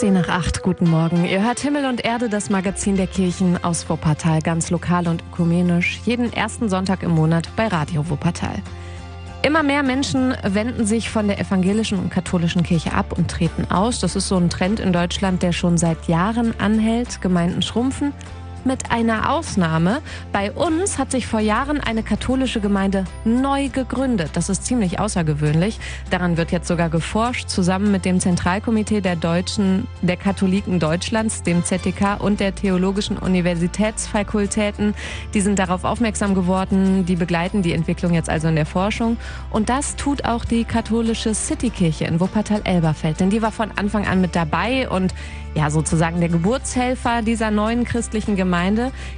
10 nach 8, guten Morgen. Ihr hört Himmel und Erde, das Magazin der Kirchen aus Wuppertal, ganz lokal und ökumenisch, jeden ersten Sonntag im Monat bei Radio Wuppertal. Immer mehr Menschen wenden sich von der evangelischen und katholischen Kirche ab und treten aus. Das ist so ein Trend in Deutschland, der schon seit Jahren anhält. Gemeinden schrumpfen, mit einer Ausnahme. Bei uns hat sich vor Jahren eine katholische Gemeinde neu gegründet. Das ist ziemlich außergewöhnlich. Daran wird jetzt sogar geforscht, zusammen mit dem Zentralkomitee der Deutschen, der Katholiken Deutschlands, dem ZTK und der Theologischen Universitätsfakultäten. Die sind darauf aufmerksam geworden. Die begleiten die Entwicklung jetzt also in der Forschung. Und das tut auch die katholische Citykirche in Wuppertal-Elberfeld. Denn die war von Anfang an mit dabei und ja sozusagen der Geburtshelfer dieser neuen christlichen Gemeinde.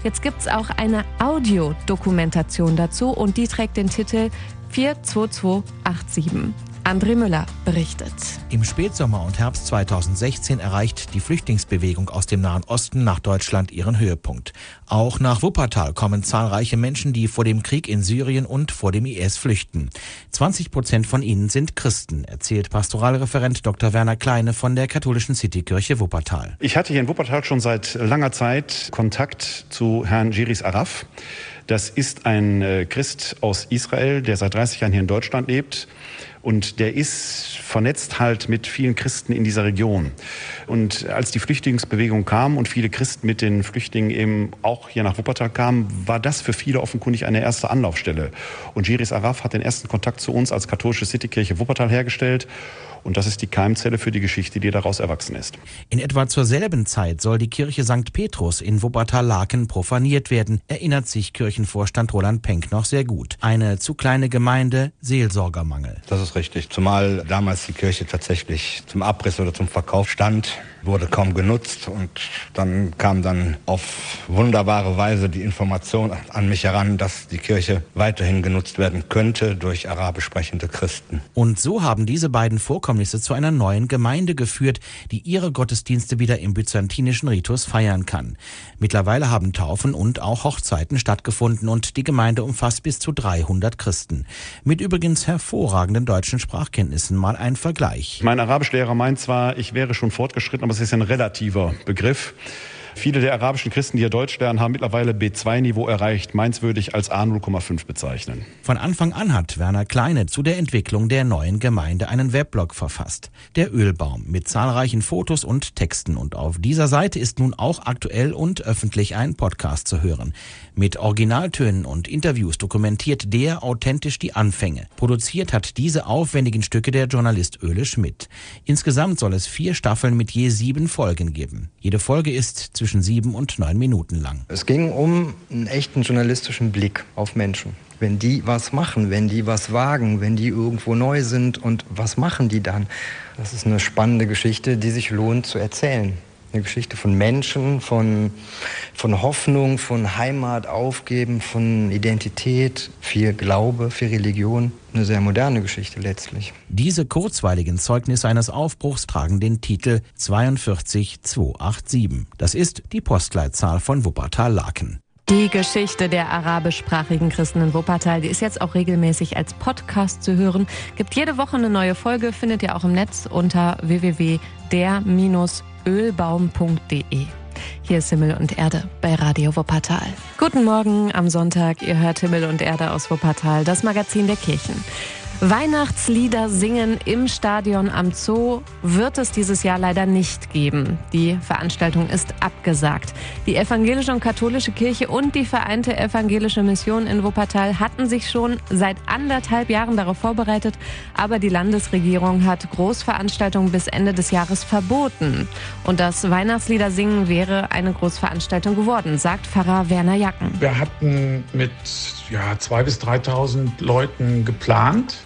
Jetzt gibt es auch eine Audiodokumentation dazu und die trägt den Titel 42287. André Müller berichtet. Im Spätsommer und Herbst 2016 erreicht die Flüchtlingsbewegung aus dem Nahen Osten nach Deutschland ihren Höhepunkt. Auch nach Wuppertal kommen zahlreiche Menschen, die vor dem Krieg in Syrien und vor dem IS flüchten. 20 Prozent von ihnen sind Christen, erzählt Pastoralreferent Dr. Werner Kleine von der katholischen Citykirche Wuppertal. Ich hatte hier in Wuppertal schon seit langer Zeit Kontakt zu Herrn Jiris Araf. Das ist ein äh, Christ aus Israel, der seit 30 Jahren hier in Deutschland lebt. Und der ist vernetzt halt mit vielen Christen in dieser Region. Und als die Flüchtlingsbewegung kam und viele Christen mit den Flüchtlingen eben auch hier nach Wuppertal kamen, war das für viele offenkundig eine erste Anlaufstelle. Und Jiris Araf hat den ersten Kontakt zu uns als katholische Citykirche Wuppertal hergestellt. Und das ist die Keimzelle für die Geschichte, die daraus erwachsen ist. In etwa zur selben Zeit soll die Kirche St. Petrus in Wuppertal-Laken profaniert werden, erinnert sich Kirchenvorstand Roland Penck noch sehr gut. Eine zu kleine Gemeinde, Seelsorgermangel. Das ist richtig. Zumal damals die Kirche tatsächlich zum Abriss oder zum Verkauf stand wurde kaum genutzt und dann kam dann auf wunderbare Weise die Information an mich heran, dass die Kirche weiterhin genutzt werden könnte durch arabisch sprechende Christen. Und so haben diese beiden Vorkommnisse zu einer neuen Gemeinde geführt, die ihre Gottesdienste wieder im byzantinischen Ritus feiern kann. Mittlerweile haben Taufen und auch Hochzeiten stattgefunden und die Gemeinde umfasst bis zu 300 Christen. Mit übrigens hervorragenden deutschen Sprachkenntnissen mal ein Vergleich. Mein Arabischlehrer meint zwar, ich wäre schon fortgeschritten, aber es ist ein relativer Begriff. Viele der arabischen Christen, die hier Deutsch lernen, haben mittlerweile B2-Niveau erreicht. Meins würde ich als A0,5 bezeichnen. Von Anfang an hat Werner Kleine zu der Entwicklung der neuen Gemeinde einen Weblog verfasst. Der Ölbaum mit zahlreichen Fotos und Texten. Und auf dieser Seite ist nun auch aktuell und öffentlich ein Podcast zu hören. Mit Originaltönen und Interviews dokumentiert der authentisch die Anfänge. Produziert hat diese aufwendigen Stücke der Journalist Öle Schmidt. Insgesamt soll es vier Staffeln mit je sieben Folgen geben. Jede Folge ist zwischen sieben und neun Minuten lang. Es ging um einen echten journalistischen Blick auf Menschen. Wenn die was machen, wenn die was wagen, wenn die irgendwo neu sind und was machen die dann? Das ist eine spannende Geschichte, die sich lohnt zu erzählen. Eine Geschichte von Menschen, von, von Hoffnung, von Heimat aufgeben, von Identität, viel Glaube, viel Religion. Eine sehr moderne Geschichte letztlich. Diese kurzweiligen Zeugnisse eines Aufbruchs tragen den Titel 42287. Das ist die Postleitzahl von Wuppertal-Laken. Die Geschichte der arabischsprachigen Christen in Wuppertal, die ist jetzt auch regelmäßig als Podcast zu hören. Gibt jede Woche eine neue Folge, findet ihr auch im Netz unter www.der-ölbaum.de. Hier ist Himmel und Erde bei Radio Wuppertal. Guten Morgen am Sonntag. Ihr hört Himmel und Erde aus Wuppertal, das Magazin der Kirchen. Weihnachtslieder singen im Stadion am Zoo wird es dieses Jahr leider nicht geben. Die Veranstaltung ist abgesagt. Die evangelische und katholische Kirche und die Vereinte Evangelische Mission in Wuppertal hatten sich schon seit anderthalb Jahren darauf vorbereitet, aber die Landesregierung hat Großveranstaltungen bis Ende des Jahres verboten. Und das Weihnachtslieder singen wäre eine Großveranstaltung geworden, sagt Pfarrer Werner Jacken. Wir hatten mit ja, 2.000 bis 3.000 Leuten geplant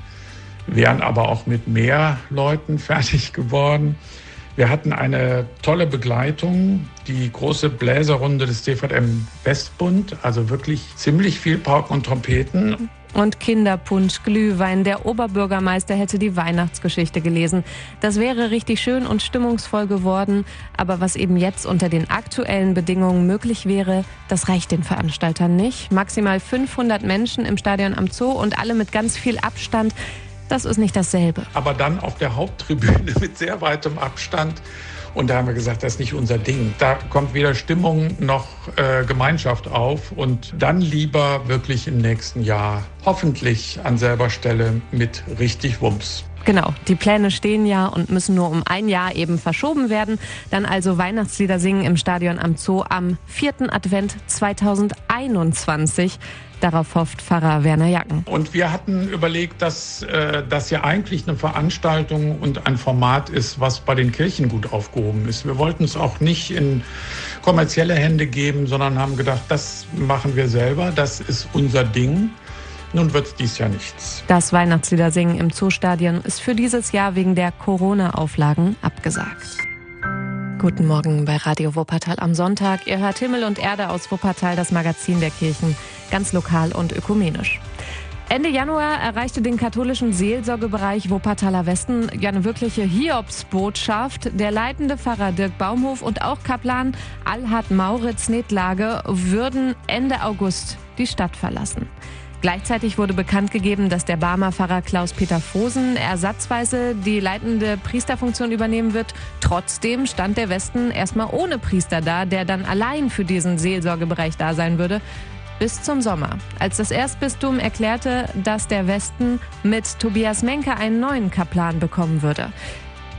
wären aber auch mit mehr Leuten fertig geworden. Wir hatten eine tolle Begleitung, die große Bläserrunde des DVM Westbund, also wirklich ziemlich viel Pauken und Trompeten. Und Kinderpunsch, Glühwein. Der Oberbürgermeister hätte die Weihnachtsgeschichte gelesen. Das wäre richtig schön und stimmungsvoll geworden. Aber was eben jetzt unter den aktuellen Bedingungen möglich wäre, das reicht den Veranstaltern nicht. Maximal 500 Menschen im Stadion am Zoo und alle mit ganz viel Abstand. Das ist nicht dasselbe. Aber dann auf der Haupttribüne mit sehr weitem Abstand. Und da haben wir gesagt, das ist nicht unser Ding. Da kommt weder Stimmung noch äh, Gemeinschaft auf. Und dann lieber wirklich im nächsten Jahr hoffentlich an selber Stelle mit richtig Wumms. Genau, die Pläne stehen ja und müssen nur um ein Jahr eben verschoben werden. Dann also Weihnachtslieder singen im Stadion am Zoo am 4. Advent 2021. Darauf hofft Pfarrer Werner Jacken. Und wir hatten überlegt, dass äh, das ja eigentlich eine Veranstaltung und ein Format ist, was bei den Kirchen gut aufgehoben ist. Wir wollten es auch nicht in kommerzielle Hände geben, sondern haben gedacht, das machen wir selber, das ist unser Ding. Nun wird es dies Jahr nichts. Das Weihnachtsliedersingen im Zoostadion ist für dieses Jahr wegen der Corona-Auflagen abgesagt. Guten Morgen bei Radio Wuppertal am Sonntag. Ihr hört Himmel und Erde aus Wuppertal, das Magazin der Kirchen, ganz lokal und ökumenisch. Ende Januar erreichte den katholischen Seelsorgebereich Wuppertaler Westen ja eine wirkliche Hiobsbotschaft. Der leitende Pfarrer Dirk Baumhof und auch Kaplan Alhard Mauritz Netlage würden Ende August die Stadt verlassen. Gleichzeitig wurde bekannt gegeben, dass der Barmer Pfarrer Klaus-Peter Fosen ersatzweise die leitende Priesterfunktion übernehmen wird. Trotzdem stand der Westen erstmal ohne Priester da, der dann allein für diesen Seelsorgebereich da sein würde. Bis zum Sommer, als das Erzbistum erklärte, dass der Westen mit Tobias Menke einen neuen Kaplan bekommen würde.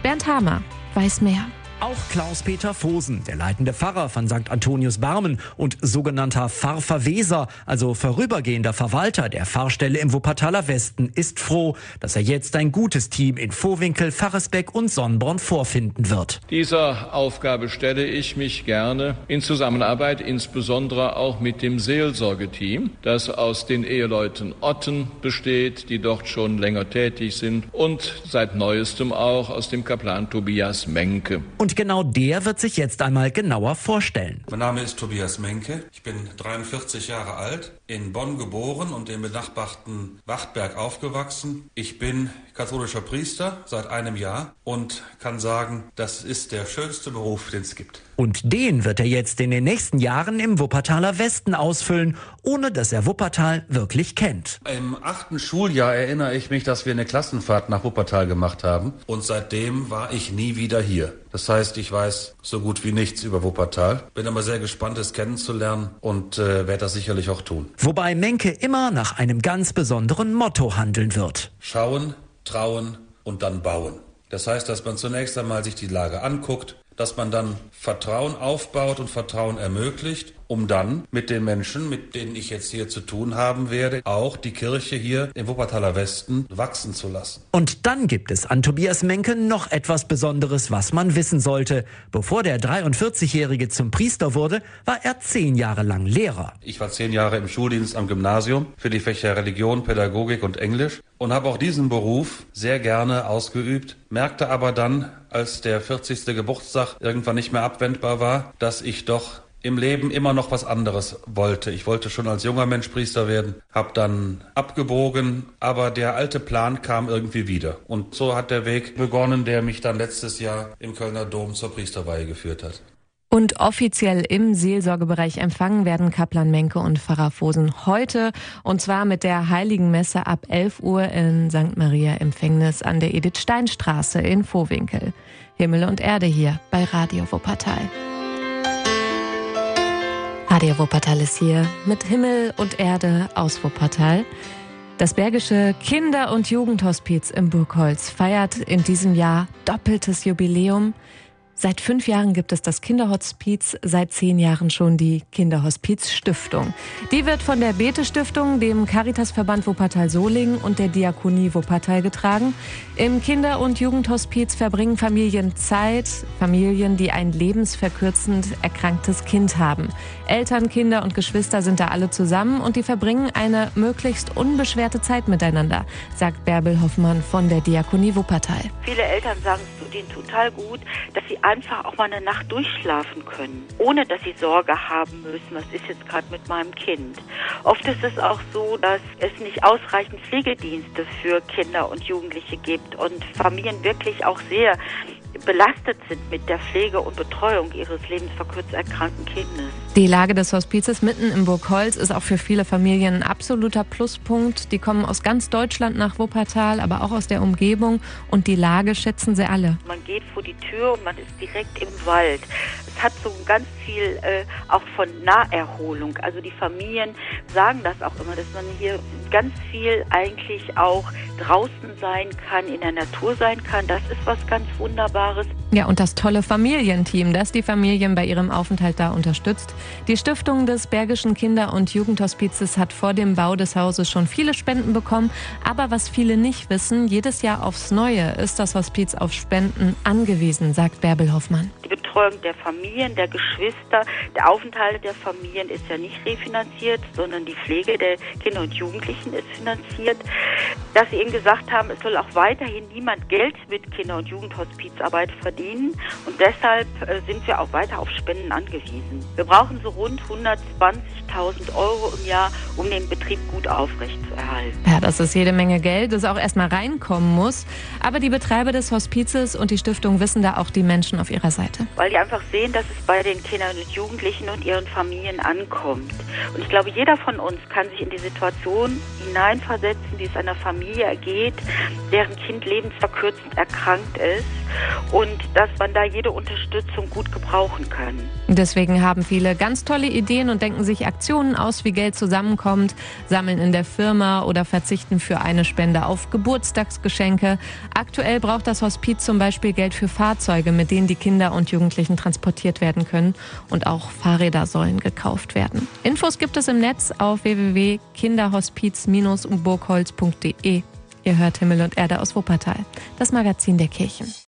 Bernd Hamer weiß mehr. Auch Klaus-Peter Fosen, der leitende Pfarrer von St. Antonius Barmen und sogenannter Pfarrverweser, also vorübergehender Verwalter der Pfarrstelle im Wuppertaler Westen, ist froh, dass er jetzt ein gutes Team in Vohwinkel, Pfarresbeck und Sonnborn vorfinden wird. Dieser Aufgabe stelle ich mich gerne in Zusammenarbeit insbesondere auch mit dem Seelsorgeteam, das aus den Eheleuten Otten besteht, die dort schon länger tätig sind und seit neuestem auch aus dem Kaplan Tobias Menke. Und und genau der wird sich jetzt einmal genauer vorstellen. Mein Name ist Tobias Menke. Ich bin 43 Jahre alt, in Bonn geboren und im benachbarten Wachtberg aufgewachsen. Ich bin katholischer Priester seit einem Jahr und kann sagen, das ist der schönste Beruf, den es gibt. Und den wird er jetzt in den nächsten Jahren im Wuppertaler Westen ausfüllen, ohne dass er Wuppertal wirklich kennt. Im achten Schuljahr erinnere ich mich, dass wir eine Klassenfahrt nach Wuppertal gemacht haben. Und seitdem war ich nie wieder hier. Das heißt, ich weiß so gut wie nichts über Wuppertal. Bin aber sehr gespannt, es kennenzulernen und äh, werde das sicherlich auch tun. Wobei Menke immer nach einem ganz besonderen Motto handeln wird. Schauen, trauen und dann bauen. Das heißt, dass man zunächst einmal sich die Lage anguckt, dass man dann Vertrauen aufbaut und Vertrauen ermöglicht, um dann mit den Menschen, mit denen ich jetzt hier zu tun haben werde, auch die Kirche hier im Wuppertaler Westen wachsen zu lassen. Und dann gibt es an Tobias Menke noch etwas Besonderes, was man wissen sollte. Bevor der 43-Jährige zum Priester wurde, war er zehn Jahre lang Lehrer. Ich war zehn Jahre im Schuldienst am Gymnasium für die Fächer Religion, Pädagogik und Englisch und habe auch diesen Beruf sehr gerne ausgeübt, merkte aber dann, als der 40. Geburtstag irgendwann nicht mehr abwendbar war, dass ich doch im Leben immer noch was anderes wollte. Ich wollte schon als junger Mensch Priester werden, habe dann abgebogen, aber der alte Plan kam irgendwie wieder. Und so hat der Weg begonnen, der mich dann letztes Jahr im Kölner Dom zur Priesterweihe geführt hat. Und offiziell im Seelsorgebereich empfangen werden Kaplan Menke und Pfarrer Fosen heute und zwar mit der Heiligen Messe ab 11 Uhr in St. Maria Empfängnis an der Edith Stein Straße in Vohwinkel. Himmel und Erde hier bei Radio Wuppertal. Radio Wuppertal ist hier mit Himmel und Erde aus Wuppertal. Das Bergische Kinder- und Jugendhospiz im Burgholz feiert in diesem Jahr doppeltes Jubiläum. Seit fünf Jahren gibt es das Kinderhospiz, seit zehn Jahren schon die Kinderhospiz Stiftung. Die wird von der Bete Stiftung, dem Caritasverband Wuppertal-Solingen und der Diakonie Wuppertal getragen. Im Kinder- und Jugendhospiz verbringen Familien Zeit, Familien, die ein lebensverkürzend erkranktes Kind haben. Eltern, Kinder und Geschwister sind da alle zusammen und die verbringen eine möglichst unbeschwerte Zeit miteinander, sagt Bärbel Hoffmann von der Diakonie Wuppertal. Viele Eltern sagen zu denen total gut, dass sie einfach auch mal eine Nacht durchschlafen können, ohne dass sie Sorge haben müssen, was ist jetzt gerade mit meinem Kind. Oft ist es auch so, dass es nicht ausreichend Pflegedienste für Kinder und Jugendliche gibt und Familien wirklich auch sehr belastet sind mit der Pflege und Betreuung ihres lebensverkürzt erkrankten Kindes. Die Lage des Hospizes mitten im Burgholz ist auch für viele Familien ein absoluter Pluspunkt. Die kommen aus ganz Deutschland nach Wuppertal, aber auch aus der Umgebung und die Lage schätzen sie alle. Man geht vor die Tür und man ist direkt im Wald. Hat so ganz viel äh, auch von Naherholung. Also die Familien sagen das auch immer, dass man hier ganz viel eigentlich auch draußen sein kann, in der Natur sein kann. Das ist was ganz Wunderbares. Ja, und das tolle Familienteam, das die Familien bei ihrem Aufenthalt da unterstützt. Die Stiftung des Bergischen Kinder- und Jugendhospizes hat vor dem Bau des Hauses schon viele Spenden bekommen. Aber was viele nicht wissen, jedes Jahr aufs Neue ist das Hospiz auf Spenden angewiesen, sagt Bärbel Hoffmann. Die Betreuung der Familien, der Geschwister, der Aufenthalt der Familien ist ja nicht refinanziert, sondern die Pflege der Kinder und Jugendlichen ist finanziert. Dass sie eben gesagt haben, es soll auch weiterhin niemand Geld mit Kinder- und Jugendhospizarbeit verdienen und deshalb äh, sind wir auch weiter auf Spenden angewiesen. Wir brauchen so rund 120.000 Euro im Jahr, um den Betrieb gut aufrechtzuerhalten. Ja, das ist jede Menge Geld, das auch erstmal reinkommen muss. Aber die Betreiber des Hospizes und die Stiftung wissen da auch die Menschen auf ihrer Seite. Weil die einfach sehen, dass es bei den Kindern und Jugendlichen und ihren Familien ankommt. Und ich glaube, jeder von uns kann sich in die Situation hineinversetzen, wie es einer Familie ergeht, deren Kind lebensverkürzend erkrankt ist und dass man da jede Unterstützung gut gebrauchen kann. Deswegen haben viele ganz tolle Ideen und denken sich Aktionen aus, wie Geld zusammenkommt, sammeln in der Firma oder verzichten für eine Spende auf Geburtstagsgeschenke. Aktuell braucht das Hospiz zum Beispiel Geld für Fahrzeuge, mit denen die Kinder und Jugendlichen transportiert werden können und auch Fahrräder sollen gekauft werden. Infos gibt es im Netz auf www.kinderhospiz-burgholz.de. Ihr hört Himmel und Erde aus Wuppertal, das Magazin der Kirchen.